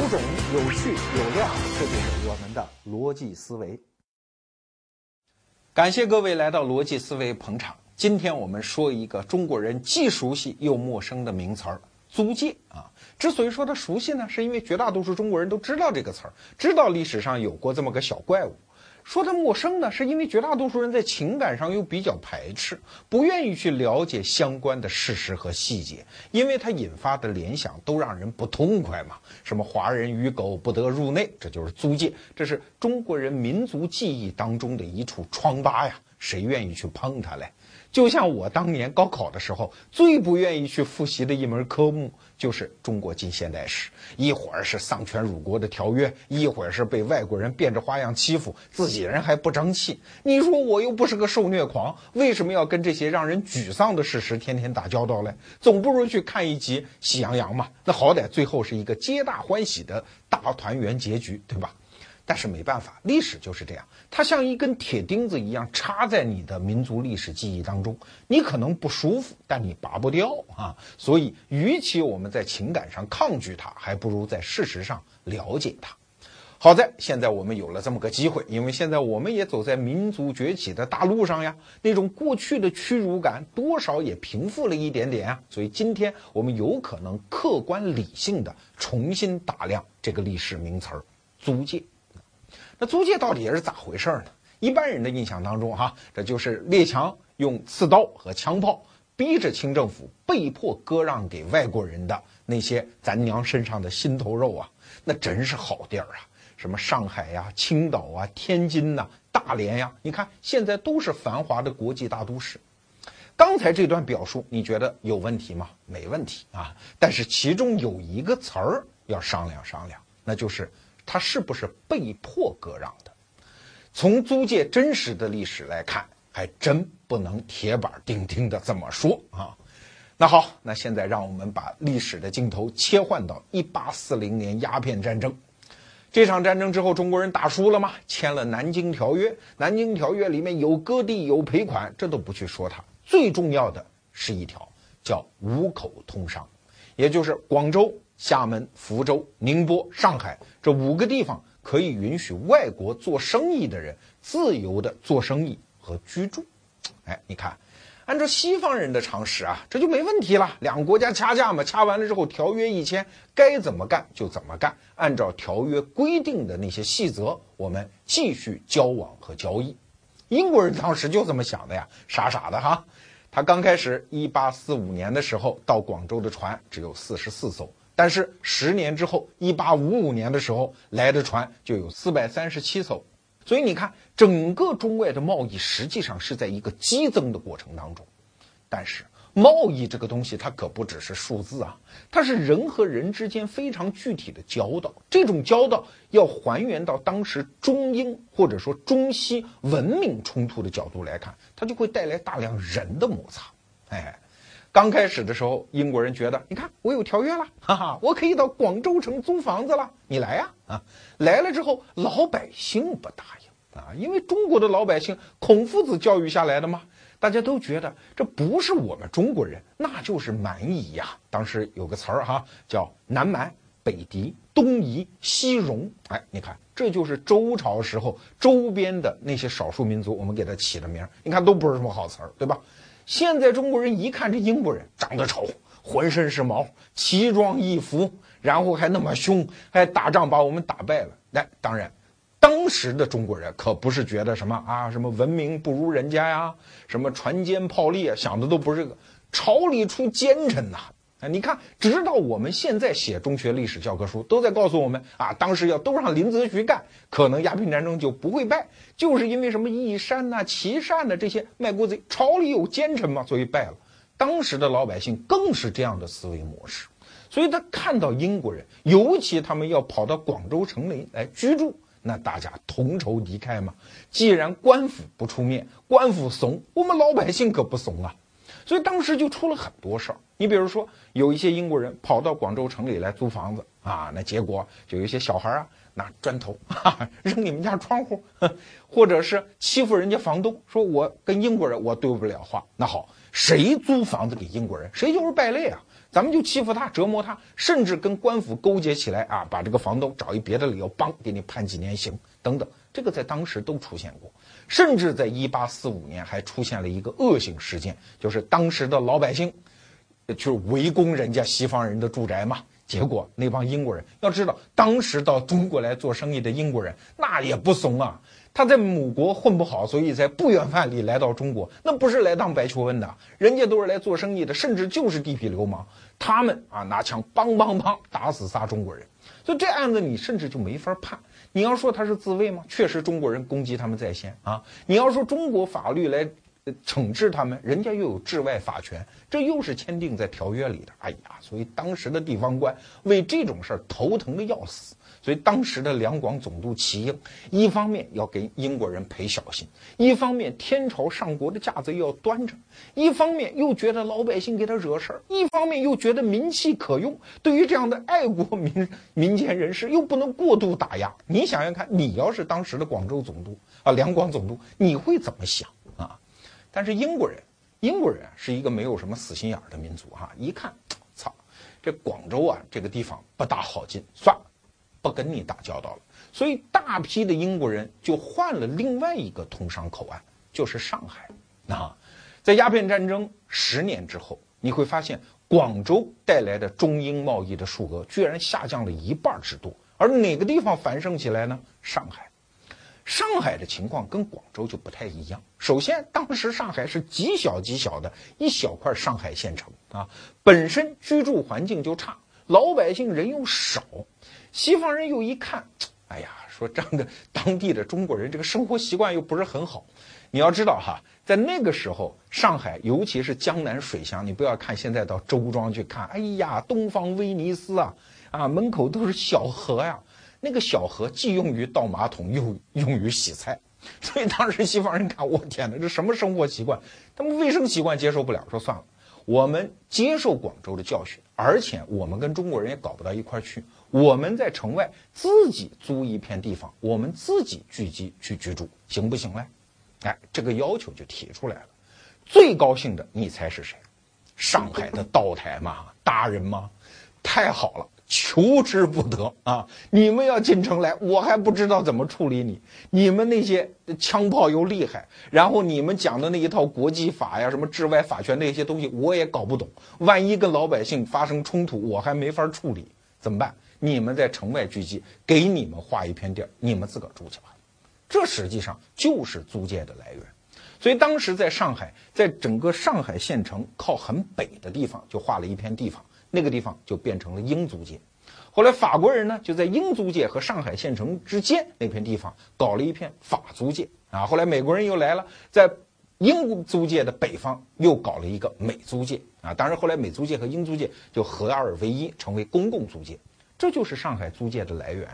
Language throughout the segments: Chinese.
有种、有趣、有料，这就是我们的逻辑思维。感谢各位来到逻辑思维捧场。今天我们说一个中国人既熟悉又陌生的名词儿——租界啊。之所以说它熟悉呢，是因为绝大多数中国人都知道这个词儿，知道历史上有过这么个小怪物。说它陌生呢，是因为绝大多数人在情感上又比较排斥，不愿意去了解相关的事实和细节，因为它引发的联想都让人不痛快嘛。什么华人与狗不得入内，这就是租界，这是中国人民族记忆当中的一处疮疤呀，谁愿意去碰它嘞？就像我当年高考的时候，最不愿意去复习的一门科目就是中国近现代史。一会儿是丧权辱国的条约，一会儿是被外国人变着花样欺负，自己人还不争气。你说我又不是个受虐狂，为什么要跟这些让人沮丧的事实天天打交道嘞？总不如去看一集《喜羊羊》嘛，那好歹最后是一个皆大欢喜的大团圆结局，对吧？但是没办法，历史就是这样，它像一根铁钉子一样插在你的民族历史记忆当中，你可能不舒服，但你拔不掉啊。所以，与其我们在情感上抗拒它，还不如在事实上了解它。好在现在我们有了这么个机会，因为现在我们也走在民族崛起的大路上呀，那种过去的屈辱感多少也平复了一点点啊。所以今天我们有可能客观理性的重新打量这个历史名词儿——租界。那租界到底是咋回事呢？一般人的印象当中，哈，这就是列强用刺刀和枪炮逼着清政府被迫割让给外国人的那些咱娘身上的心头肉啊，那真是好地儿啊！什么上海呀、青岛啊、天津呐、大连呀，你看现在都是繁华的国际大都市。刚才这段表述你觉得有问题吗？没问题啊，但是其中有一个词儿要商量商量，那就是。他是不是被迫割让的？从租界真实的历史来看，还真不能铁板钉钉的这么说啊。那好，那现在让我们把历史的镜头切换到一八四零年鸦片战争。这场战争之后，中国人打输了吗？签了《南京条约》，《南京条约》里面有割地有赔款，这都不去说它。最重要的是一条，叫五口通商，也就是广州。厦门、福州、宁波、上海这五个地方可以允许外国做生意的人自由的做生意和居住。哎，你看，按照西方人的常识啊，这就没问题了。两个国家掐架嘛，掐完了之后，条约一签，该怎么干就怎么干，按照条约规定的那些细则，我们继续交往和交易。英国人当时就这么想的呀，傻傻的哈。他刚开始，一八四五年的时候，到广州的船只有四十四艘。但是十年之后，一八五五年的时候来的船就有四百三十七艘，所以你看，整个中外的贸易实际上是在一个激增的过程当中。但是贸易这个东西，它可不只是数字啊，它是人和人之间非常具体的交道。这种交道要还原到当时中英或者说中西文明冲突的角度来看，它就会带来大量人的摩擦。哎。刚开始的时候，英国人觉得，你看我有条约了，哈哈，我可以到广州城租房子了，你来呀啊！来了之后，老百姓不答应啊，因为中国的老百姓孔夫子教育下来的嘛，大家都觉得这不是我们中国人，那就是蛮夷呀。当时有个词儿哈，叫南蛮、北狄、东夷、西戎。哎，你看，这就是周朝时候周边的那些少数民族，我们给它起的名，你看都不是什么好词儿，对吧？现在中国人一看这英国人长得丑，浑身是毛，奇装异服，然后还那么凶，还打仗把我们打败了。那当然，当时的中国人可不是觉得什么啊，什么文明不如人家呀，什么船坚炮利啊，想的都不是这个。朝里出奸臣呐！你看，直到我们现在写中学历史教科书，都在告诉我们啊，当时要都让林则徐干，可能鸦片战争就不会败，就是因为什么义山呐、琦善呐这些卖国贼，朝里有奸臣嘛，所以败了。当时的老百姓更是这样的思维模式，所以他看到英国人，尤其他们要跑到广州城里来居住，那大家同仇敌忾嘛。既然官府不出面，官府怂，我们老百姓可不怂啊。所以当时就出了很多事儿。你比如说，有一些英国人跑到广州城里来租房子啊，那结果就有一些小孩啊拿砖头啊 扔你们家窗户，或者是欺负人家房东，说我跟英国人我对不了话。那好，谁租房子给英国人，谁就是败类啊！咱们就欺负他，折磨他，甚至跟官府勾结起来啊，把这个房东找一别的理由，帮给你判几年刑等等。这个在当时都出现过，甚至在一八四五年还出现了一个恶性事件，就是当时的老百姓去围攻人家西方人的住宅嘛。结果那帮英国人要知道，当时到中国来做生意的英国人那也不怂啊。他在母国混不好，所以在不远万里来到中国，那不是来当白求恩的，人家都是来做生意的，甚至就是地痞流氓。他们啊拿枪梆梆梆打死仨中国人，所以这案子你甚至就没法判。你要说他是自卫吗？确实中国人攻击他们在先啊。你要说中国法律来惩治他们，人家又有治外法权，这又是签订在条约里的。哎呀，所以当时的地方官为这种事儿头疼的要死。所以当时的两广总督齐英，一方面要给英国人赔小心，一方面天朝上国的架子又要端着，一方面又觉得老百姓给他惹事儿，一方面又觉得民气可用。对于这样的爱国民民间人士，又不能过度打压。你想想看，你要是当时的广州总督啊，两广总督，你会怎么想啊？但是英国人，英国人是一个没有什么死心眼儿的民族哈，一看，操，这广州啊这个地方不大好进，算了。不跟你打交道了，所以大批的英国人就换了另外一个通商口岸，就是上海。啊，在鸦片战争十年之后，你会发现广州带来的中英贸易的数额居然下降了一半之多。而哪个地方繁盛起来呢？上海。上海的情况跟广州就不太一样。首先，当时上海是极小极小的一小块上海县城啊，本身居住环境就差，老百姓人又少。西方人又一看，哎呀，说这样的当地的中国人这个生活习惯又不是很好。你要知道哈，在那个时候，上海尤其是江南水乡，你不要看现在到周庄去看，哎呀，东方威尼斯啊，啊，门口都是小河呀。那个小河既用于倒马桶，又用于洗菜。所以当时西方人看，我天哪，这什么生活习惯？他们卫生习惯接受不了，说算了，我们接受广州的教训，而且我们跟中国人也搞不到一块去。我们在城外自己租一片地方，我们自己聚集去居住，行不行嘞？哎，这个要求就提出来了。最高兴的，你猜是谁？上海的道台嘛，大人嘛，太好了，求之不得啊！你们要进城来，我还不知道怎么处理你。你们那些枪炮又厉害，然后你们讲的那一套国际法呀，什么治外法权那些东西，我也搞不懂。万一跟老百姓发生冲突，我还没法处理，怎么办？你们在城外聚集，给你们划一片地儿，你们自个儿住去吧。这实际上就是租界的来源。所以当时在上海，在整个上海县城靠很北的地方，就划了一片地方，那个地方就变成了英租界。后来法国人呢，就在英租界和上海县城之间那片地方搞了一片法租界啊。后来美国人又来了，在英租界的北方又搞了一个美租界啊。当然后来美租界和英租界就合二为一，成为公共租界。这就是上海租界的来源。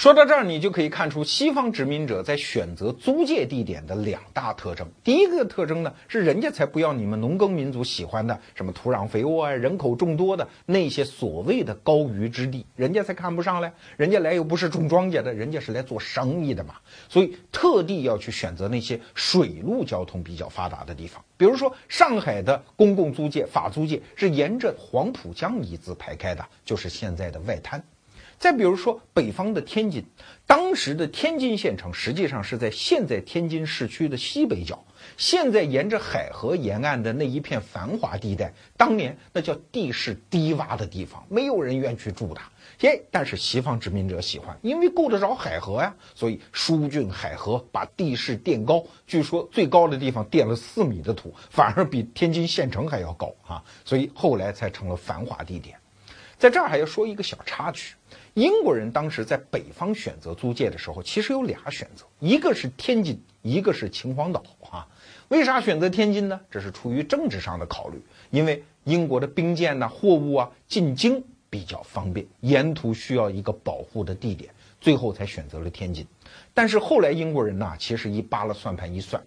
说到这儿，你就可以看出西方殖民者在选择租界地点的两大特征。第一个特征呢，是人家才不要你们农耕民族喜欢的什么土壤肥沃啊、人口众多的那些所谓的高余之地，人家才看不上嘞。人家来又不是种庄稼的，人家是来做生意的嘛。所以特地要去选择那些水路交通比较发达的地方。比如说，上海的公共租界、法租界是沿着黄浦江一字排开的，就是现在的外滩。再比如说，北方的天津，当时的天津县城实际上是在现在天津市区的西北角。现在沿着海河沿岸的那一片繁华地带，当年那叫地势低洼的地方，没有人愿去住它。耶，但是西方殖民者喜欢，因为够得着海河呀，所以疏浚海河，把地势垫高。据说最高的地方垫了四米的土，反而比天津县城还要高啊！所以后来才成了繁华地点。在这儿还要说一个小插曲。英国人当时在北方选择租界的时候，其实有俩选择，一个是天津，一个是秦皇岛啊。为啥选择天津呢？这是出于政治上的考虑，因为英国的兵舰呐、货物啊进京比较方便，沿途需要一个保护的地点，最后才选择了天津。但是后来英国人呐，其实一扒拉算盘一算，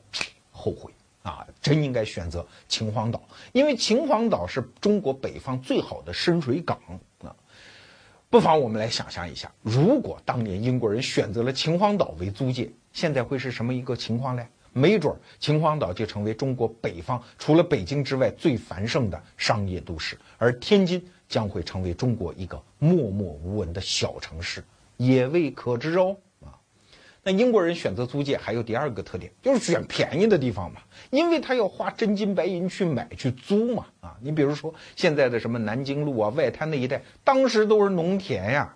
后悔啊，真应该选择秦皇岛，因为秦皇岛是中国北方最好的深水港。不妨我们来想象一下，如果当年英国人选择了秦皇岛为租界，现在会是什么一个情况呢？没准秦皇岛就成为中国北方除了北京之外最繁盛的商业都市，而天津将会成为中国一个默默无闻的小城市，也未可知哦。那英国人选择租界还有第二个特点，就是选便宜的地方嘛，因为他要花真金白银去买去租嘛。啊，你比如说现在的什么南京路啊、外滩那一带，当时都是农田呀。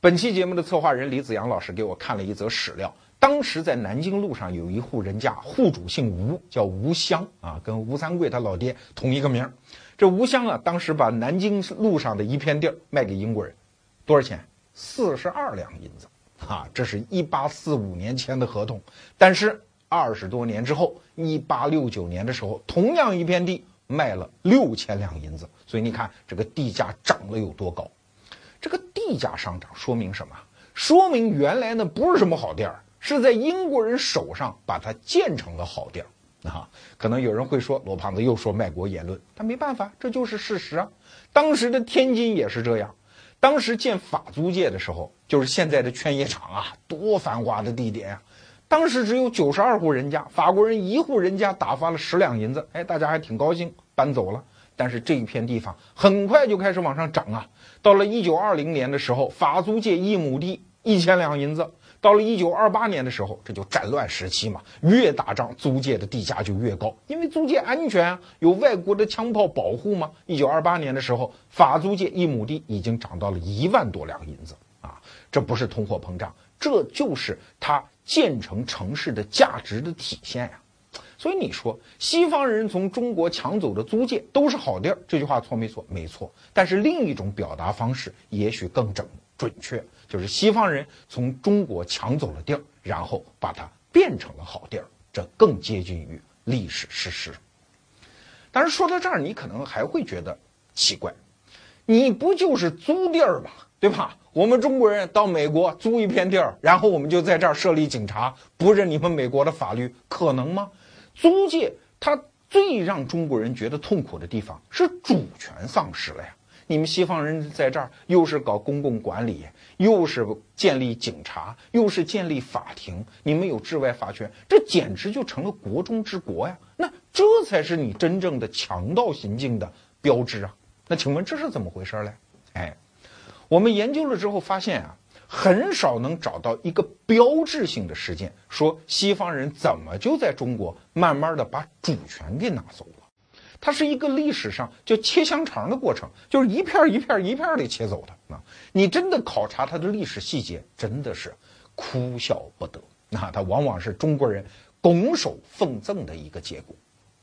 本期节目的策划人李子阳老师给我看了一则史料。当时在南京路上有一户人家，户主姓吴，叫吴襄啊，跟吴三桂他老爹同一个名。这吴襄啊，当时把南京路上的一片地儿卖给英国人，多少钱？四十二两银子啊！这是一八四五年签的合同。但是二十多年之后，一八六九年的时候，同样一片地卖了六千两银子。所以你看这个地价涨了有多高？这个地价上涨说明什么？说明原来呢不是什么好地儿。是在英国人手上把它建成了好地儿啊！可能有人会说罗胖子又说卖国言论，但没办法，这就是事实啊。当时的天津也是这样，当时建法租界的时候，就是现在的劝业场啊，多繁华的地点呀。当时只有九十二户人家，法国人一户人家打发了十两银子，哎，大家还挺高兴，搬走了。但是这一片地方很快就开始往上涨啊！到了一九二零年的时候，法租界一亩地一千两银子。到了一九二八年的时候，这就战乱时期嘛，越打仗租界的地价就越高，因为租界安全啊，有外国的枪炮保护嘛。一九二八年的时候，法租界一亩地已经涨到了一万多两银子啊，这不是通货膨胀，这就是它建成城市的价值的体现呀。所以你说西方人从中国抢走的租界都是好地儿，这句话错没错？没错。但是另一种表达方式也许更整准确。就是西方人从中国抢走了地儿，然后把它变成了好地儿，这更接近于历史事实。但是说到这儿，你可能还会觉得奇怪，你不就是租地儿吗？对吧？我们中国人到美国租一片地儿，然后我们就在这儿设立警察，不认你们美国的法律，可能吗？租界它最让中国人觉得痛苦的地方是主权丧失了呀。你们西方人在这儿又是搞公共管理，又是建立警察，又是建立法庭，你们有治外法权，这简直就成了国中之国呀！那这才是你真正的强盗行径的标志啊！那请问这是怎么回事嘞？哎，我们研究了之后发现啊，很少能找到一个标志性的事件，说西方人怎么就在中国慢慢的把主权给拿走了。它是一个历史上就切香肠的过程，就是一片一片一片的切走的啊！你真的考察它的历史细节，真的是哭笑不得。那它往往是中国人拱手奉赠的一个结果。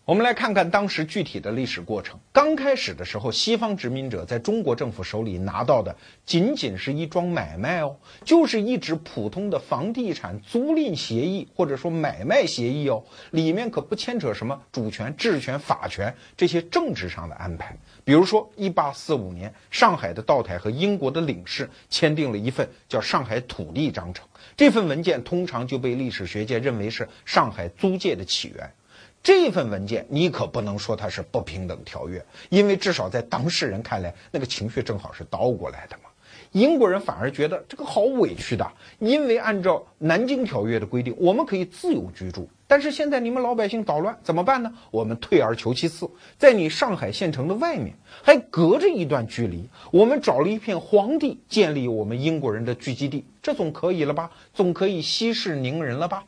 我们来看看当时具体的历史过程。刚开始的时候，西方殖民者在中国政府手里拿到的仅仅是一桩买卖哦，就是一纸普通的房地产租赁协议或者说买卖协议哦，里面可不牵扯什么主权、治权、法权这些政治上的安排。比如说，一八四五年，上海的道台和英国的领事签订了一份叫《上海土地章程》，这份文件通常就被历史学界认为是上海租界的起源。这份文件你可不能说它是不平等条约，因为至少在当事人看来，那个情绪正好是倒过来的嘛。英国人反而觉得这个好委屈的，因为按照南京条约的规定，我们可以自由居住，但是现在你们老百姓捣乱怎么办呢？我们退而求其次，在你上海县城的外面还隔着一段距离，我们找了一片荒地建立我们英国人的聚集地，这总可以了吧？总可以息事宁人了吧？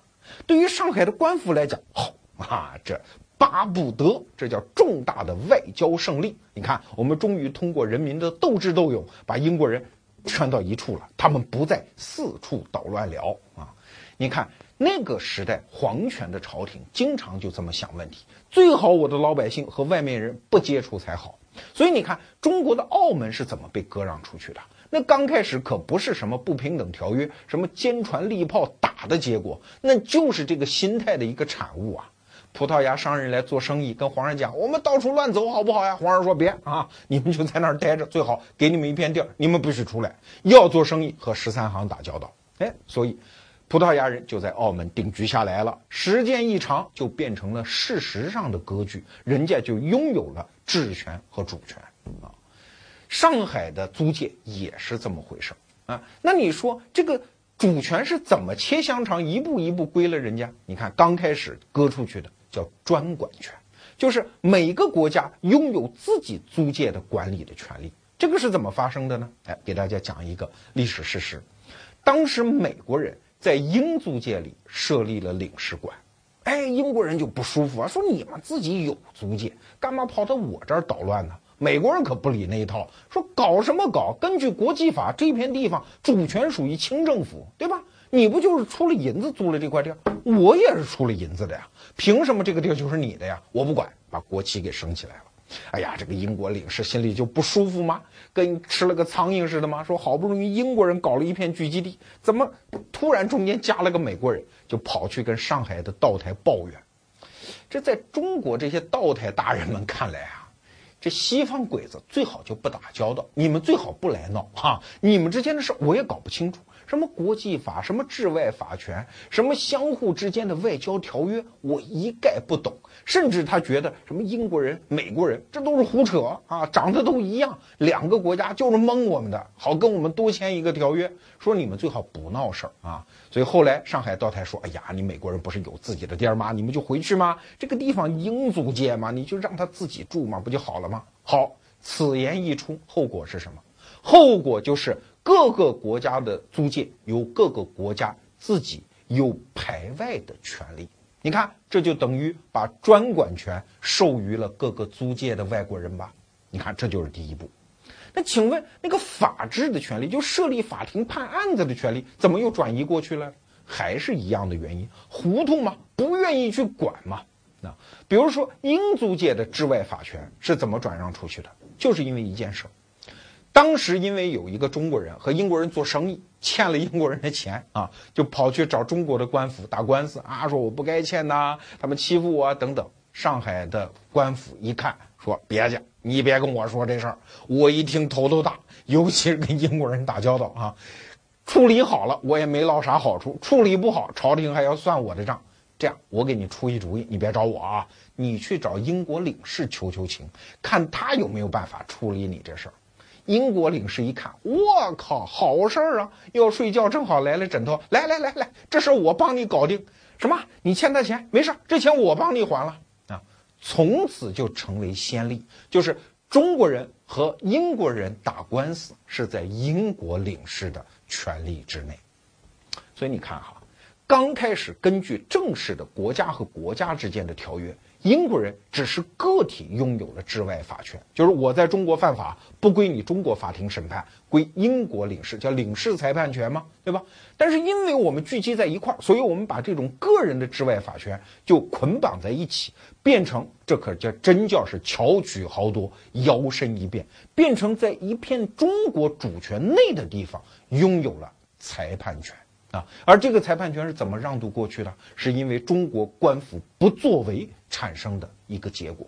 对于上海的官府来讲，好。啊，这巴不得，这叫重大的外交胜利。你看，我们终于通过人民的斗智斗勇，把英国人圈到一处了，他们不再四处捣乱了啊！你看那个时代，皇权的朝廷经常就这么想问题：最好我的老百姓和外面人不接触才好。所以你看，中国的澳门是怎么被割让出去的？那刚开始可不是什么不平等条约，什么坚船利炮打的结果，那就是这个心态的一个产物啊！葡萄牙商人来做生意，跟皇上讲：“我们到处乱走好不好呀？”皇上说：“别啊，你们就在那儿待着，最好给你们一片地儿，你们不许出来。要做生意和十三行打交道。”哎，所以葡萄牙人就在澳门定居下来了。时间一长，就变成了事实上的割据，人家就拥有了治权和主权啊。上海的租界也是这么回事啊。那你说这个？主权是怎么切香肠，一步一步归了人家？你看，刚开始割出去的叫专管权，就是每个国家拥有自己租界的管理的权利。这个是怎么发生的呢？哎，给大家讲一个历史事实。当时美国人在英租界里设立了领事馆，哎，英国人就不舒服啊，说你们自己有租界，干嘛跑到我这儿捣乱呢？美国人可不理那一套，说搞什么搞？根据国际法，这片地方主权属于清政府，对吧？你不就是出了银子租了这块地儿？我也是出了银子的呀，凭什么这个地儿就是你的呀？我不管，把国旗给升起来了。哎呀，这个英国领事心里就不舒服吗？跟吃了个苍蝇似的吗？说好不容易英国人搞了一片聚集地，怎么突然中间加了个美国人，就跑去跟上海的道台抱怨？这在中国这些道台大人们看来啊。这西方鬼子最好就不打交道，你们最好不来闹哈。你们之间的事我也搞不清楚，什么国际法，什么治外法权，什么相互之间的外交条约，我一概不懂。甚至他觉得什么英国人、美国人，这都是胡扯啊，长得都一样，两个国家就是蒙我们的，好跟我们多签一个条约，说你们最好不闹事儿啊。所以后来上海道台说：“哎呀，你美国人不是有自己的地儿吗？你们就回去吗？这个地方英租界嘛，你就让他自己住嘛，不就好了吗？”好，此言一出，后果是什么？后果就是各个国家的租界由各个国家自己有排外的权利。你看，这就等于把专管权授予了各个租界的外国人吧？你看，这就是第一步。那请问，那个法治的权利，就设立法庭判案子的权利，怎么又转移过去了？还是一样的原因，糊涂吗？不愿意去管吗？那比如说，英租界的治外法权是怎么转让出去的？就是因为一件事儿，当时因为有一个中国人和英国人做生意，欠了英国人的钱啊，就跑去找中国的官府打官司啊，说我不该欠呐，他们欺负我等等。上海的官府一看，说别介，你别跟我说这事儿，我一听头都大，尤其是跟英国人打交道啊，处理好了我也没捞啥好处，处理不好朝廷还要算我的账。这样，我给你出一主意，你别找我啊，你去找英国领事求求情，看他有没有办法处理你这事儿。英国领事一看，我靠，好事儿啊！要睡觉正好来了枕头，来来来来，这事我帮你搞定。什么？你欠他钱？没事，这钱我帮你还了啊。从此就成为先例，就是中国人和英国人打官司是在英国领事的权利之内，所以你看哈，刚开始根据正式的国家和国家之间的条约。英国人只是个体拥有了治外法权，就是我在中国犯法不归你中国法庭审判，归英国领事，叫领事裁判权嘛，对吧？但是因为我们聚集在一块儿，所以我们把这种个人的治外法权就捆绑在一起，变成这可叫真叫是巧取豪夺，摇身一变，变成在一片中国主权内的地方拥有了裁判权。啊，而这个裁判权是怎么让渡过去的？是因为中国官府不作为产生的一个结果。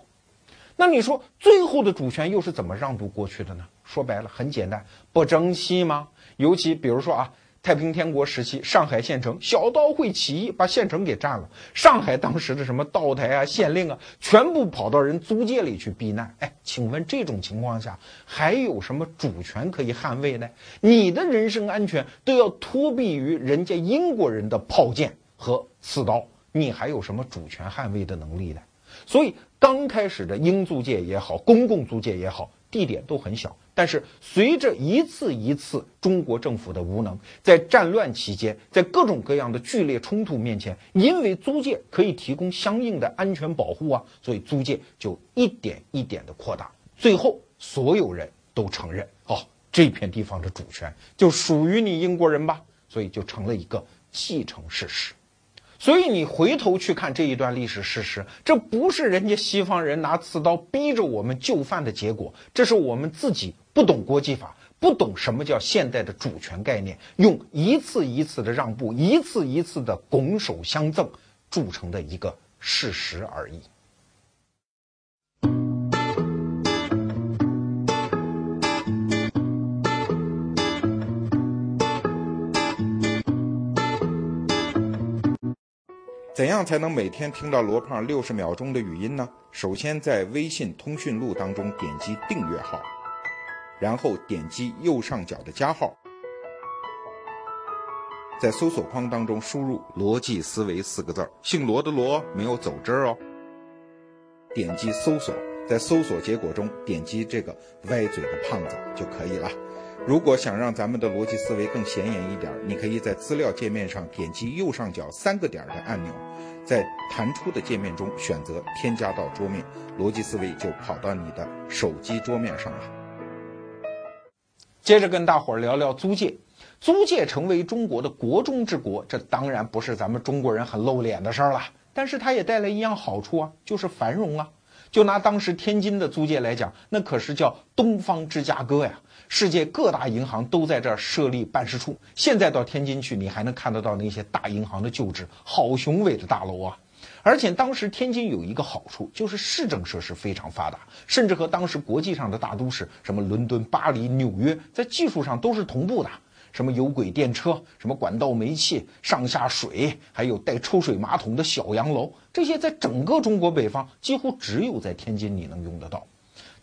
那你说最后的主权又是怎么让渡过去的呢？说白了很简单，不争气吗？尤其比如说啊。太平天国时期，上海县城小刀会起义，把县城给占了。上海当时的什么道台啊、县令啊，全部跑到人租界里去避难。哎，请问这种情况下，还有什么主权可以捍卫呢？你的人身安全都要托庇于人家英国人的炮舰和刺刀，你还有什么主权捍卫的能力呢？所以，刚开始的英租界也好，公共租界也好。地点都很小，但是随着一次一次中国政府的无能，在战乱期间，在各种各样的剧烈冲突面前，因为租界可以提供相应的安全保护啊，所以租界就一点一点的扩大，最后所有人都承认，哦，这片地方的主权就属于你英国人吧，所以就成了一个继承事实。所以你回头去看这一段历史事实，这不是人家西方人拿刺刀逼着我们就范的结果，这是我们自己不懂国际法，不懂什么叫现代的主权概念，用一次一次的让步，一次一次的拱手相赠铸成的一个事实而已。怎样才能每天听到罗胖六十秒钟的语音呢？首先在微信通讯录当中点击订阅号，然后点击右上角的加号，在搜索框当中输入“逻辑思维”四个字儿，姓罗的罗没有走之哦。点击搜索，在搜索结果中点击这个歪嘴的胖子就可以了。如果想让咱们的逻辑思维更显眼一点，你可以在资料界面上点击右上角三个点的按钮，在弹出的界面中选择添加到桌面，逻辑思维就跑到你的手机桌面上了。接着跟大伙儿聊聊租界。租界成为中国的国中之国，这当然不是咱们中国人很露脸的事儿了。但是它也带来一样好处啊，就是繁荣啊。就拿当时天津的租界来讲，那可是叫东方芝加哥呀，世界各大银行都在这儿设立办事处。现在到天津去，你还能看得到那些大银行的旧址，好雄伟的大楼啊！而且当时天津有一个好处，就是市政设施非常发达，甚至和当时国际上的大都市，什么伦敦、巴黎、纽约，在技术上都是同步的。什么有轨电车，什么管道煤气、上下水，还有带抽水马桶的小洋楼，这些在整个中国北方几乎只有在天津你能用得到。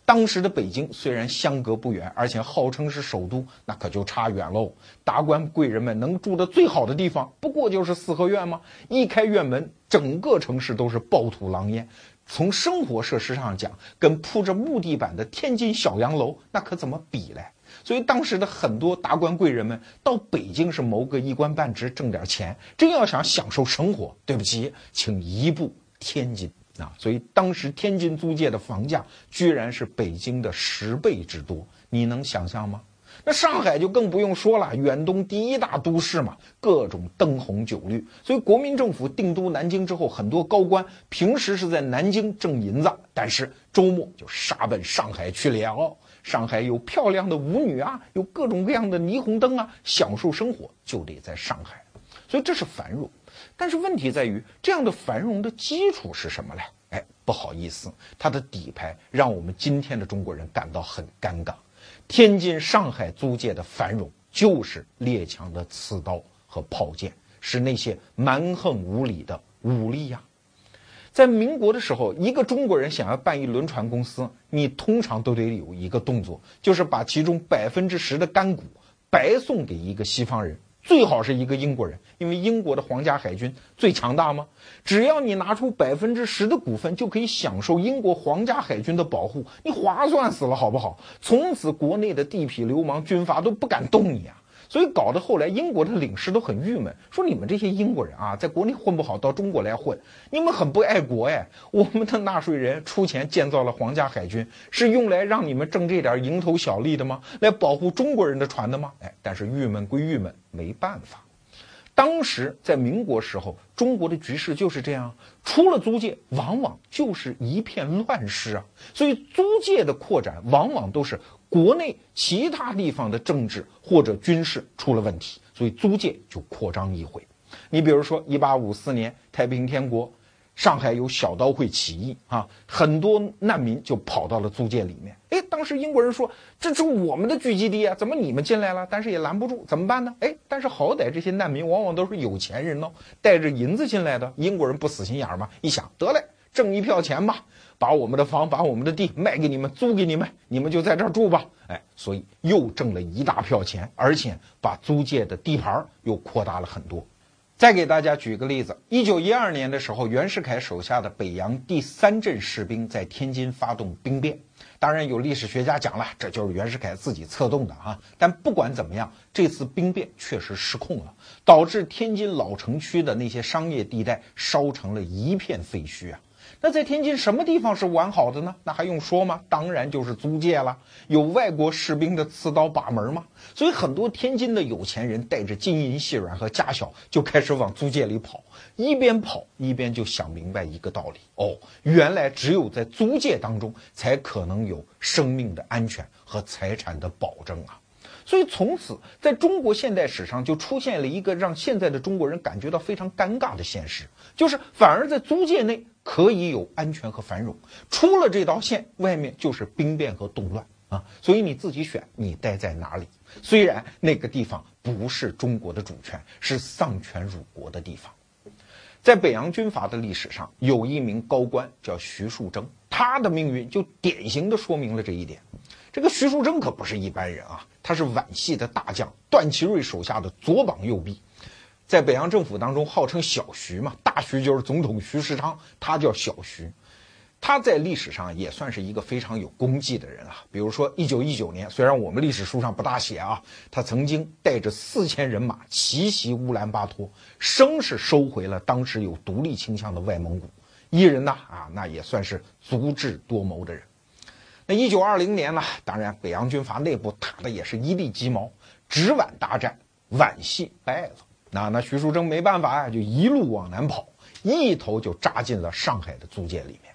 当时的北京虽然相隔不远，而且号称是首都，那可就差远喽。达官贵人们能住的最好的地方，不过就是四合院吗？一开院门，整个城市都是暴土狼烟。从生活设施上讲，跟铺着木地板的天津小洋楼，那可怎么比嘞？所以当时的很多达官贵人们到北京是谋个一官半职，挣点钱。真要想享受生活，对不起，请移步天津啊！所以当时天津租界的房价居然是北京的十倍之多，你能想象吗？那上海就更不用说了，远东第一大都市嘛，各种灯红酒绿。所以国民政府定都南京之后，很多高官平时是在南京挣银子，但是周末就杀奔上海去了。上海有漂亮的舞女啊，有各种各样的霓虹灯啊，享受生活就得在上海，所以这是繁荣。但是问题在于，这样的繁荣的基础是什么嘞？哎，不好意思，它的底牌让我们今天的中国人感到很尴尬。天津、上海租界的繁荣，就是列强的刺刀和炮舰，是那些蛮横无理的武力呀。在民国的时候，一个中国人想要办一轮船公司，你通常都得有一个动作，就是把其中百分之十的干股白送给一个西方人，最好是一个英国人，因为英国的皇家海军最强大吗？只要你拿出百分之十的股份，就可以享受英国皇家海军的保护，你划算死了，好不好？从此国内的地痞流氓军阀都不敢动你啊！所以搞得后来英国的领事都很郁闷，说你们这些英国人啊，在国内混不好，到中国来混，你们很不爱国哎！我们的纳税人出钱建造了皇家海军，是用来让你们挣这点蝇头小利的吗？来保护中国人的船的吗？哎，但是郁闷归郁闷，没办法。当时在民国时候，中国的局势就是这样，出了租界，往往就是一片乱世啊。所以租界的扩展，往往都是。国内其他地方的政治或者军事出了问题，所以租界就扩张一回。你比如说，一八五四年太平天国，上海有小刀会起义啊，很多难民就跑到了租界里面。哎，当时英国人说这是我们的聚集地啊，怎么你们进来了？但是也拦不住，怎么办呢？哎，但是好歹这些难民往往都是有钱人哦，带着银子进来的。英国人不死心眼儿吗？一想得嘞，挣一票钱吧。把我们的房，把我们的地卖给你们，租给你们，你们就在这儿住吧。哎，所以又挣了一大票钱，而且把租界的地盘又扩大了很多。再给大家举个例子，一九一二年的时候，袁世凯手下的北洋第三镇士兵在天津发动兵变。当然有历史学家讲了，这就是袁世凯自己策动的啊。但不管怎么样，这次兵变确实失控了，导致天津老城区的那些商业地带烧成了一片废墟啊。那在天津什么地方是完好的呢？那还用说吗？当然就是租界了。有外国士兵的刺刀把门吗？所以很多天津的有钱人带着金银细软和家小就开始往租界里跑，一边跑一边就想明白一个道理：哦，原来只有在租界当中才可能有生命的安全和财产的保证啊。所以从此，在中国现代史上就出现了一个让现在的中国人感觉到非常尴尬的现实，就是反而在租界内。可以有安全和繁荣，出了这道线，外面就是兵变和动乱啊！所以你自己选，你待在哪里？虽然那个地方不是中国的主权，是丧权辱国的地方。在北洋军阀的历史上，有一名高官叫徐树铮，他的命运就典型的说明了这一点。这个徐树铮可不是一般人啊，他是皖系的大将段祺瑞手下的左膀右臂。在北洋政府当中号称小徐嘛，大徐就是总统徐世昌，他叫小徐。他在历史上也算是一个非常有功绩的人啊。比如说，一九一九年，虽然我们历史书上不大写啊，他曾经带着四千人马奇袭乌兰巴托，生是收回了当时有独立倾向的外蒙古。一人呢啊，那也算是足智多谋的人。那一九二零年呢，当然北洋军阀内部打的也是一地鸡毛，直皖大战，皖系败了。那那徐树铮没办法呀，就一路往南跑，一头就扎进了上海的租界里面。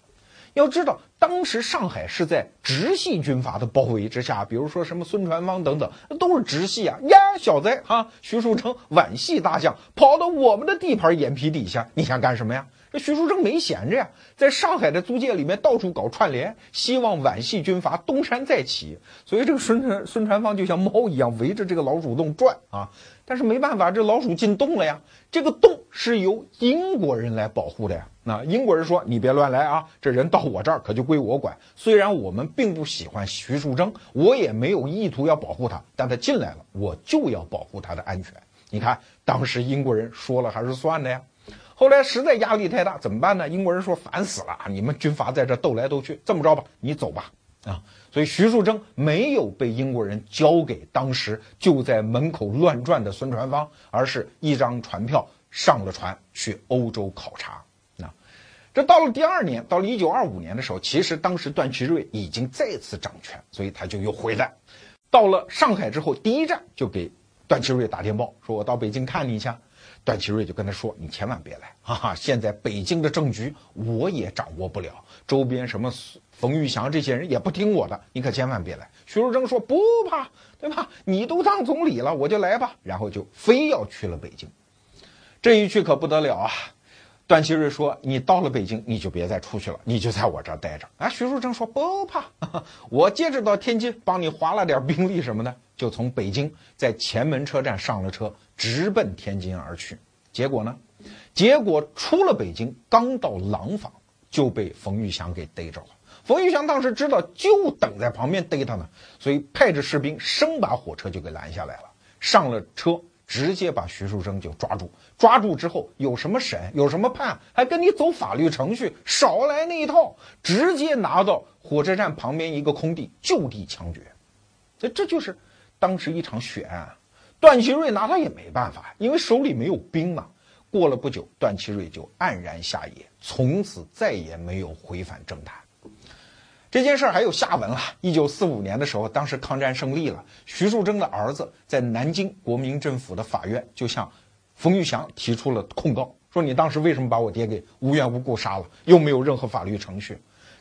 要知道，当时上海是在直系军阀的包围之下，比如说什么孙传芳等等，那都是直系啊。呀，小子哈，徐树铮皖系大将跑到我们的地盘眼皮底下，你想干什么呀？这徐树铮没闲着呀，在上海的租界里面到处搞串联，希望皖系军阀东山再起。所以这个孙传孙传芳就像猫一样围着这个老鼠洞转啊。但是没办法，这老鼠进洞了呀。这个洞是由英国人来保护的呀。那英国人说：“你别乱来啊，这人到我这儿可就归我管。虽然我们并不喜欢徐树铮，我也没有意图要保护他，但他进来了，我就要保护他的安全。你看，当时英国人说了还是算的呀。后来实在压力太大，怎么办呢？英国人说：烦死了，你们军阀在这斗来斗去，这么着吧，你走吧。啊。”所以徐树铮没有被英国人交给当时就在门口乱转的孙传芳，而是一张船票上了船去欧洲考察。那这到了第二年，到了一九二五年的时候，其实当时段祺瑞已经再次掌权，所以他就又回来。到了上海之后，第一站就给段祺瑞打电报，说我到北京看你一下。段祺瑞就跟他说：“你千万别来，哈哈！现在北京的政局我也掌握不了，周边什么冯玉祥这些人也不听我的，你可千万别来。”徐树铮说：“不怕，对吧？你都当总理了，我就来吧。”然后就非要去了北京。这一去可不得了啊！段祺瑞说：“你到了北京，你就别再出去了，你就在我这儿待着。”啊，徐树铮说：“不怕，我接着到天津帮你划拉点兵力什么的，就从北京在前门车站上了车。”直奔天津而去，结果呢？结果出了北京，刚到廊坊就被冯玉祥给逮着了。冯玉祥当时知道，就等在旁边逮他呢，所以派着士兵生把火车就给拦下来了。上了车，直接把徐树铮就抓住。抓住之后，有什么审，有什么判，还跟你走法律程序，少来那一套，直接拿到火车站旁边一个空地就地枪决。所以这就是当时一场血案。段祺瑞拿他也没办法，因为手里没有兵嘛。过了不久，段祺瑞就黯然下野，从此再也没有回返政坛。这件事儿还有下文了。一九四五年的时候，当时抗战胜利了，徐树铮的儿子在南京国民政府的法院就向冯玉祥提出了控告，说你当时为什么把我爹给无缘无故杀了，又没有任何法律程序。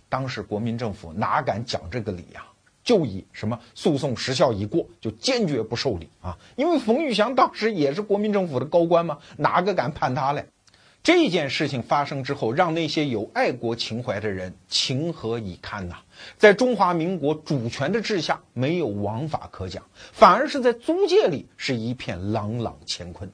当时国民政府哪敢讲这个理呀？就以什么诉讼时效已过，就坚决不受理啊！因为冯玉祥当时也是国民政府的高官嘛，哪个敢判他嘞？这件事情发生之后，让那些有爱国情怀的人情何以堪呐？在中华民国主权的治下，没有王法可讲，反而是在租界里是一片朗朗乾坤。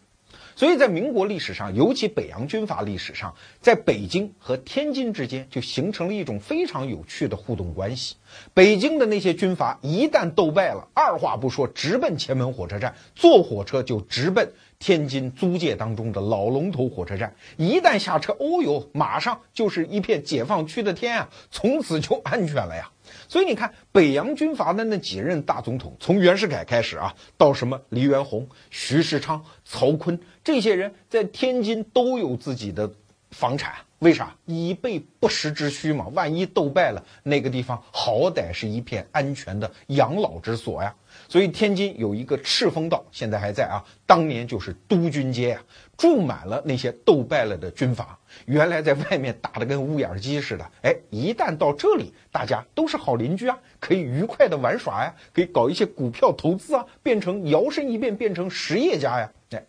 所以在民国历史上，尤其北洋军阀历史上，在北京和天津之间就形成了一种非常有趣的互动关系。北京的那些军阀一旦斗败了，二话不说，直奔前门火车站，坐火车就直奔天津租界当中的老龙头火车站。一旦下车，哦呦，马上就是一片解放区的天啊，从此就安全了呀。所以你看，北洋军阀的那几任大总统，从袁世凯开始啊，到什么黎元洪、徐世昌、曹锟这些人，在天津都有自己的房产。为啥？以备不时之需嘛。万一斗败了，那个地方好歹是一片安全的养老之所呀。所以天津有一个赤峰道，现在还在啊。当年就是督军街呀，住满了那些斗败了的军阀。原来在外面打得跟乌眼鸡似的，哎，一旦到这里，大家都是好邻居啊，可以愉快的玩耍呀，可以搞一些股票投资啊，变成摇身一变变成实业家呀。哎，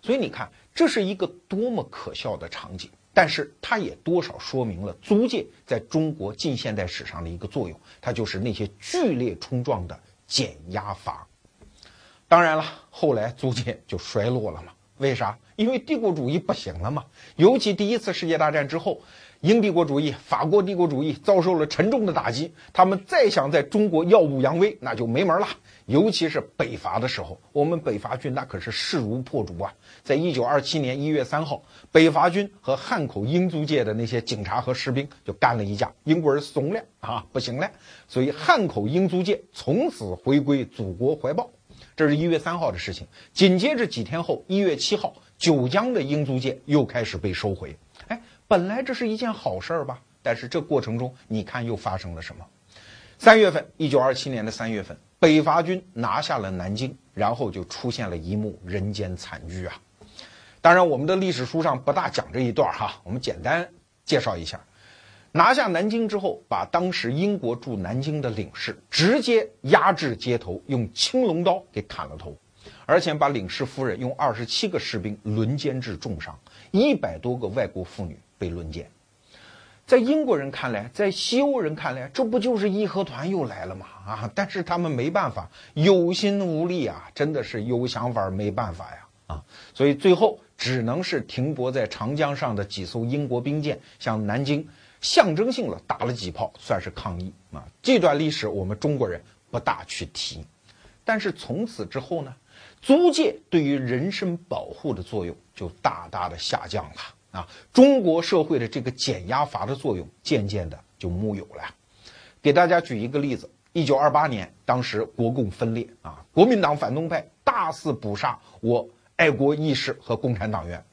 所以你看，这是一个多么可笑的场景。但是它也多少说明了租界在中国近现代史上的一个作用，它就是那些剧烈冲撞的减压阀。当然了，后来租界就衰落了嘛，为啥？因为帝国主义不行了嘛。尤其第一次世界大战之后，英帝国主义、法国帝国主义遭受了沉重的打击，他们再想在中国耀武扬威，那就没门了。尤其是北伐的时候，我们北伐军那可是势如破竹啊！在一九二七年一月三号，北伐军和汉口英租界的那些警察和士兵就干了一架，英国人怂了啊，不行了，所以汉口英租界从此回归祖国怀抱。这是一月三号的事情。紧接着几天后，一月七号，九江的英租界又开始被收回。哎，本来这是一件好事儿吧？但是这过程中，你看又发生了什么？三月份，一九二七年的三月份。北伐军拿下了南京，然后就出现了一幕人间惨剧啊！当然，我们的历史书上不大讲这一段哈，我们简单介绍一下：拿下南京之后，把当时英国驻南京的领事直接压制街头，用青龙刀给砍了头，而且把领事夫人用二十七个士兵轮奸致重伤，一百多个外国妇女被轮奸。在英国人看来，在西欧人看来，这不就是义和团又来了吗？啊！但是他们没办法，有心无力啊，真的是有想法没办法呀！啊，所以最后只能是停泊在长江上的几艘英国兵舰向南京象征性的打了几炮，算是抗议啊。这段历史我们中国人不大去提，但是从此之后呢，租界对于人身保护的作用就大大的下降了。啊，中国社会的这个减压阀的作用渐渐的就木有了。给大家举一个例子：一九二八年，当时国共分裂啊，国民党反动派大肆捕杀我爱国义士和共产党员，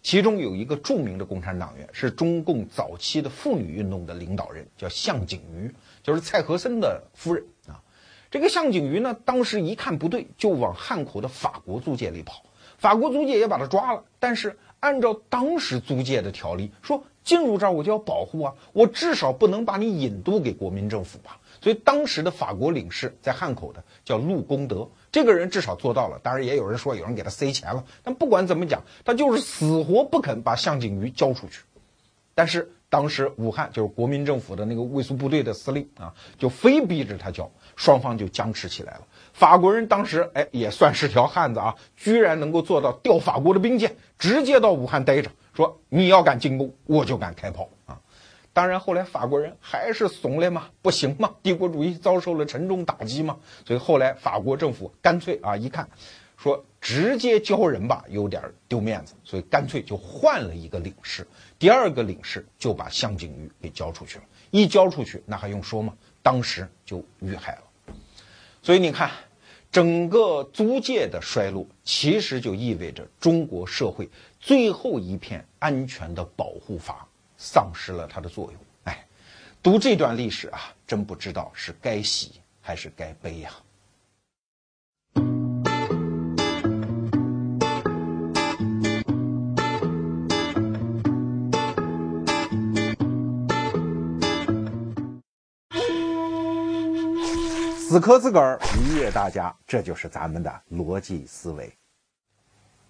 其中有一个著名的共产党员是中共早期的妇女运动的领导人，叫向景瑜，就是蔡和森的夫人啊。这个向景瑜呢，当时一看不对，就往汉口的法国租界里跑，法国租界也把他抓了，但是。按照当时租界的条例说，进入这儿我就要保护啊，我至少不能把你引渡给国民政府吧。所以当时的法国领事在汉口的叫陆公德，这个人至少做到了。当然也有人说有人给他塞钱了，但不管怎么讲，他就是死活不肯把向景瑜交出去。但是当时武汉就是国民政府的那个卫戍部队的司令啊，就非逼着他交，双方就僵持起来了。法国人当时哎也算是条汉子啊，居然能够做到调法国的兵舰直接到武汉待着，说你要敢进攻，我就敢开炮啊！当然后来法国人还是怂了嘛，不行嘛，帝国主义遭受了沉重打击嘛，所以后来法国政府干脆啊一看，说直接交人吧有点丢面子，所以干脆就换了一个领事，第二个领事就把向景瑜给交出去了，一交出去那还用说吗？当时就遇害了。所以你看，整个租界的衰落，其实就意味着中国社会最后一片安全的保护阀丧失了它的作用。哎，读这段历史啊，真不知道是该喜还是该悲呀。死磕自个儿，愉悦大家，这就是咱们的逻辑思维。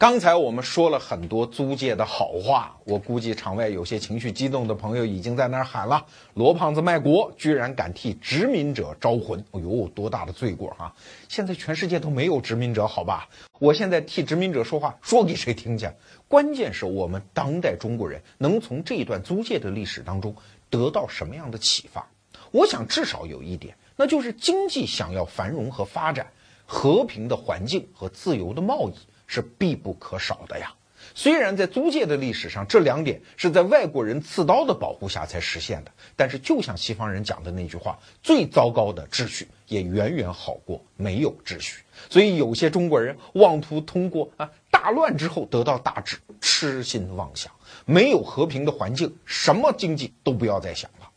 刚才我们说了很多租界的好话，我估计场外有些情绪激动的朋友已经在那儿喊了：“罗胖子卖国，居然敢替殖民者招魂！”哎呦，多大的罪过啊！现在全世界都没有殖民者，好吧？我现在替殖民者说话，说给谁听去？关键是我们当代中国人能从这一段租界的历史当中得到什么样的启发？我想至少有一点。那就是经济想要繁荣和发展，和平的环境和自由的贸易是必不可少的呀。虽然在租界的历史上，这两点是在外国人刺刀的保护下才实现的，但是就像西方人讲的那句话，最糟糕的秩序也远远好过没有秩序。所以有些中国人妄图通过啊大乱之后得到大治，痴心妄想。没有和平的环境，什么经济都不要再想了。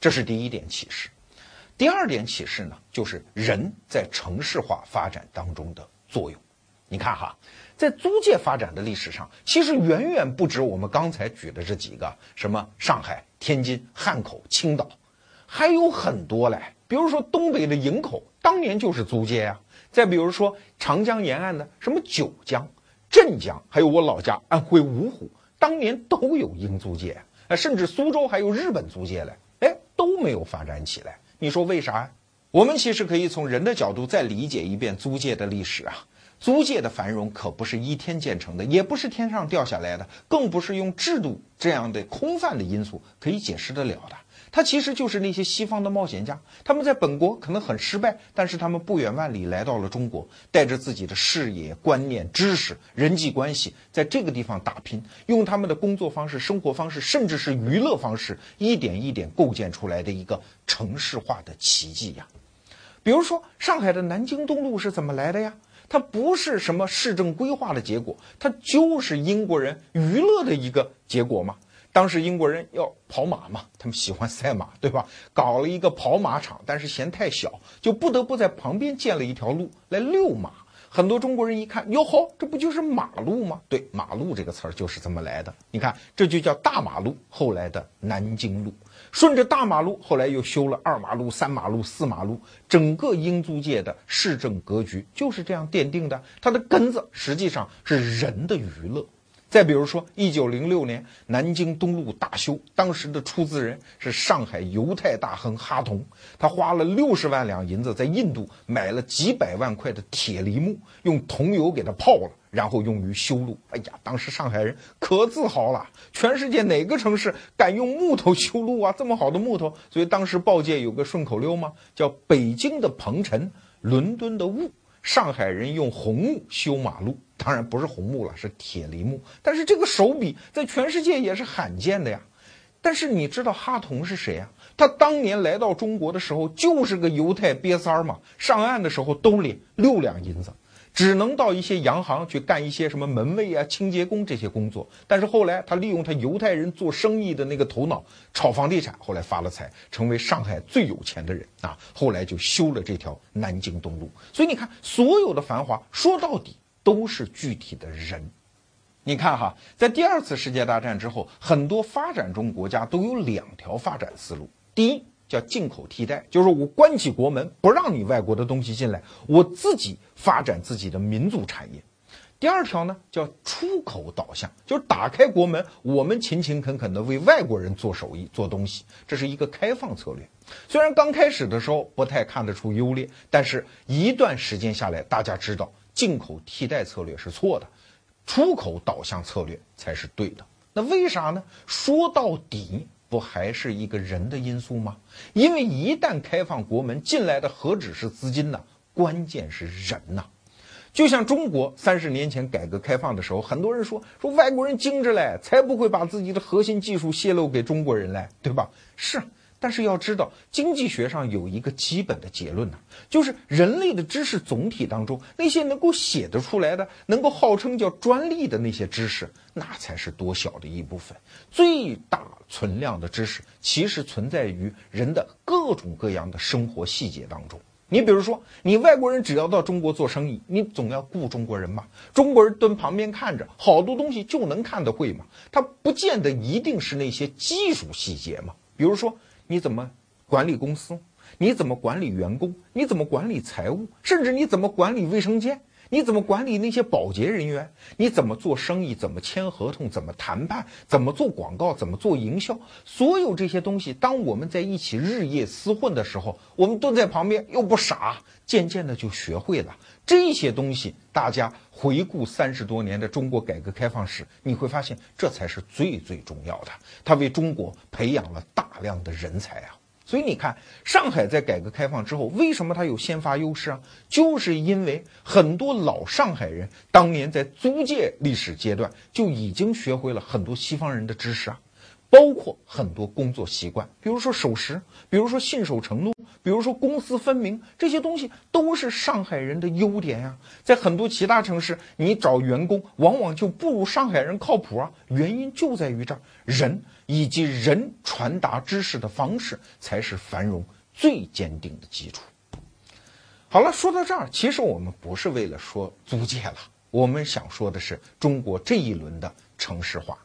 这是第一点启示。第二点启示呢，就是人在城市化发展当中的作用。你看哈，在租界发展的历史上，其实远远不止我们刚才举的这几个，什么上海、天津、汉口、青岛，还有很多嘞。比如说东北的营口，当年就是租界啊。再比如说长江沿岸的什么九江、镇江，还有我老家安徽芜湖，当年都有英租界。啊，甚至苏州还有日本租界嘞，哎，都没有发展起来。你说为啥？我们其实可以从人的角度再理解一遍租界的历史啊。租界的繁荣可不是一天建成的，也不是天上掉下来的，更不是用制度这样的空泛的因素可以解释得了的。它其实就是那些西方的冒险家，他们在本国可能很失败，但是他们不远万里来到了中国，带着自己的视野、观念、知识、人际关系，在这个地方打拼，用他们的工作方式、生活方式，甚至是娱乐方式，一点一点构建出来的一个城市化的奇迹呀。比如说，上海的南京东路是怎么来的呀？它不是什么市政规划的结果，它就是英国人娱乐的一个结果嘛。当时英国人要跑马嘛，他们喜欢赛马，对吧？搞了一个跑马场，但是嫌太小，就不得不在旁边建了一条路来遛马。很多中国人一看，哟吼，这不就是马路吗？对，马路这个词儿就是这么来的。你看，这就叫大马路，后来的南京路。顺着大马路，后来又修了二马路、三马路、四马路，整个英租界的市政格局就是这样奠定的。它的根子实际上是人的娱乐。再比如说，一九零六年南京东路大修，当时的出资人是上海犹太大亨哈同，他花了六十万两银子在印度买了几百万块的铁梨木，用桐油给它泡了，然后用于修路。哎呀，当时上海人可自豪了，全世界哪个城市敢用木头修路啊？这么好的木头，所以当时报界有个顺口溜嘛，叫“北京的鹏程，伦敦的雾”。上海人用红木修马路，当然不是红木了，是铁梨木。但是这个手笔在全世界也是罕见的呀。但是你知道哈同是谁啊？他当年来到中国的时候就是个犹太瘪三儿嘛，上岸的时候兜里六两银子。只能到一些洋行去干一些什么门卫啊、清洁工这些工作。但是后来他利用他犹太人做生意的那个头脑炒房地产，后来发了财，成为上海最有钱的人啊。后来就修了这条南京东路。所以你看，所有的繁华说到底都是具体的人。你看哈，在第二次世界大战之后，很多发展中国家都有两条发展思路。第一。叫进口替代，就是我关起国门，不让你外国的东西进来，我自己发展自己的民族产业。第二条呢，叫出口导向，就是打开国门，我们勤勤恳恳的为外国人做手艺、做东西，这是一个开放策略。虽然刚开始的时候不太看得出优劣，但是一段时间下来，大家知道进口替代策略是错的，出口导向策略才是对的。那为啥呢？说到底。不还是一个人的因素吗？因为一旦开放国门，进来的何止是资金呢？关键是人呐！就像中国三十年前改革开放的时候，很多人说说外国人精着嘞，才不会把自己的核心技术泄露给中国人嘞，对吧？是。但是要知道，经济学上有一个基本的结论呢，就是人类的知识总体当中，那些能够写得出来的、能够号称叫专利的那些知识，那才是多小的一部分。最大存量的知识，其实存在于人的各种各样的生活细节当中。你比如说，你外国人只要到中国做生意，你总要雇中国人嘛。中国人蹲旁边看着，好多东西就能看得会嘛。他不见得一定是那些技术细节嘛。比如说。你怎么管理公司？你怎么管理员工？你怎么管理财务？甚至你怎么管理卫生间？你怎么管理那些保洁人员？你怎么做生意？怎么签合同？怎么谈判？怎么做广告？怎么做营销？所有这些东西，当我们在一起日夜厮混的时候，我们蹲在旁边又不傻，渐渐的就学会了这些东西。大家回顾三十多年的中国改革开放史，你会发现这才是最最重要的。它为中国培养了大量的人才啊！所以你看，上海在改革开放之后，为什么它有先发优势啊？就是因为很多老上海人当年在租界历史阶段就已经学会了很多西方人的知识啊，包括很多工作习惯，比如说守时，比如说信守承诺，比如说公私分明，这些东西都是上海人的优点呀。在很多其他城市，你找员工往往就不如上海人靠谱啊，原因就在于这儿人。以及人传达知识的方式，才是繁荣最坚定的基础。好了，说到这儿，其实我们不是为了说租界了，我们想说的是中国这一轮的城市化。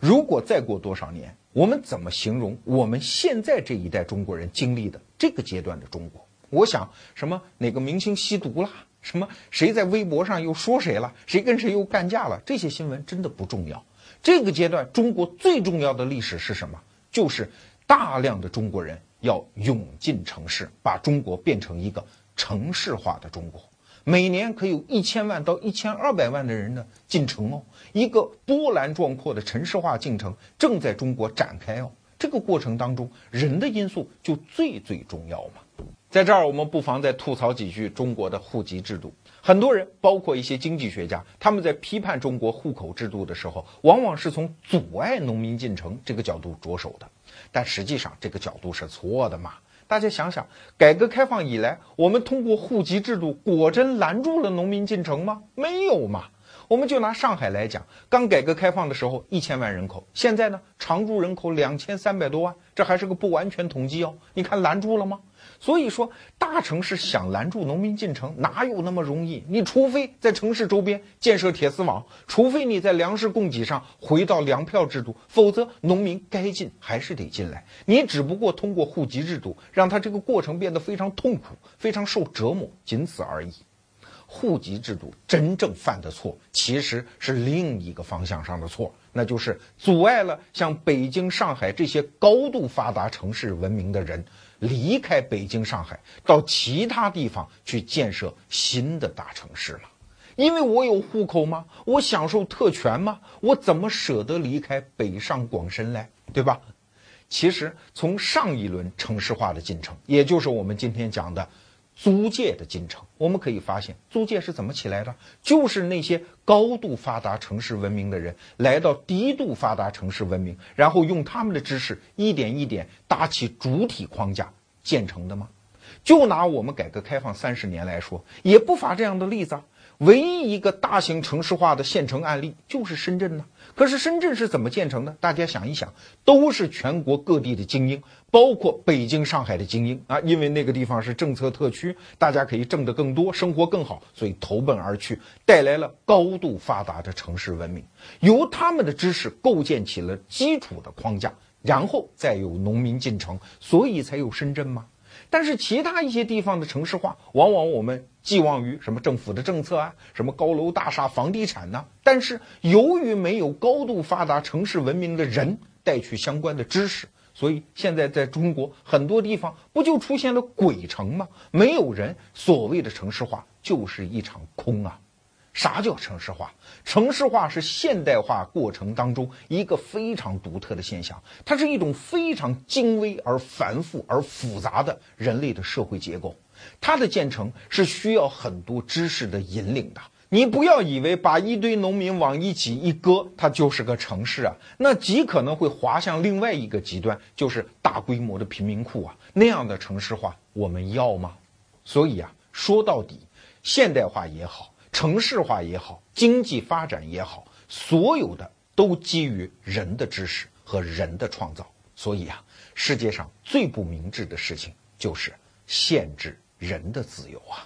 如果再过多少年，我们怎么形容我们现在这一代中国人经历的这个阶段的中国？我想，什么哪个明星吸毒了？什么谁在微博上又说谁了？谁跟谁又干架了？这些新闻真的不重要。这个阶段，中国最重要的历史是什么？就是大量的中国人要涌进城市，把中国变成一个城市化的中国。每年可有一千万到一千二百万的人呢进城哦，一个波澜壮阔的城市化进程正在中国展开哦。这个过程当中，人的因素就最最重要嘛。在这儿，我们不妨再吐槽几句中国的户籍制度。很多人，包括一些经济学家，他们在批判中国户口制度的时候，往往是从阻碍农民进城这个角度着手的。但实际上，这个角度是错的嘛？大家想想，改革开放以来，我们通过户籍制度，果真拦住了农民进城吗？没有嘛。我们就拿上海来讲，刚改革开放的时候一千万人口，现在呢常住人口两千三百多万，这还是个不完全统计哦。你看拦住了吗？所以说，大城市想拦住农民进城，哪有那么容易？你除非在城市周边建设铁丝网，除非你在粮食供给上回到粮票制度，否则农民该进还是得进来。你只不过通过户籍制度，让他这个过程变得非常痛苦，非常受折磨，仅此而已。户籍制度真正犯的错，其实是另一个方向上的错，那就是阻碍了像北京、上海这些高度发达城市文明的人离开北京、上海，到其他地方去建设新的大城市了。因为我有户口吗？我享受特权吗？我怎么舍得离开北上广深嘞？对吧？其实从上一轮城市化的进程，也就是我们今天讲的。租界的进程，我们可以发现，租界是怎么起来的？就是那些高度发达城市文明的人来到低度发达城市文明，然后用他们的知识一点一点搭起主体框架建成的吗？就拿我们改革开放三十年来说，也不乏这样的例子啊。唯一一个大型城市化的县城案例就是深圳呢。可是深圳是怎么建成的？大家想一想，都是全国各地的精英，包括北京、上海的精英啊，因为那个地方是政策特区，大家可以挣得更多，生活更好，所以投奔而去，带来了高度发达的城市文明，由他们的知识构建起了基础的框架，然后再有农民进城，所以才有深圳吗？但是其他一些地方的城市化，往往我们寄望于什么政府的政策啊，什么高楼大厦、房地产呢？但是由于没有高度发达城市文明的人带去相关的知识，所以现在在中国很多地方不就出现了鬼城吗？没有人，所谓的城市化就是一场空啊。啥叫城市化？城市化是现代化过程当中一个非常独特的现象，它是一种非常精微而繁复而复杂的人类的社会结构。它的建成是需要很多知识的引领的。你不要以为把一堆农民往一起一搁，它就是个城市啊，那极可能会滑向另外一个极端，就是大规模的贫民窟啊。那样的城市化我们要吗？所以啊，说到底，现代化也好。城市化也好，经济发展也好，所有的都基于人的知识和人的创造。所以啊，世界上最不明智的事情就是限制人的自由啊。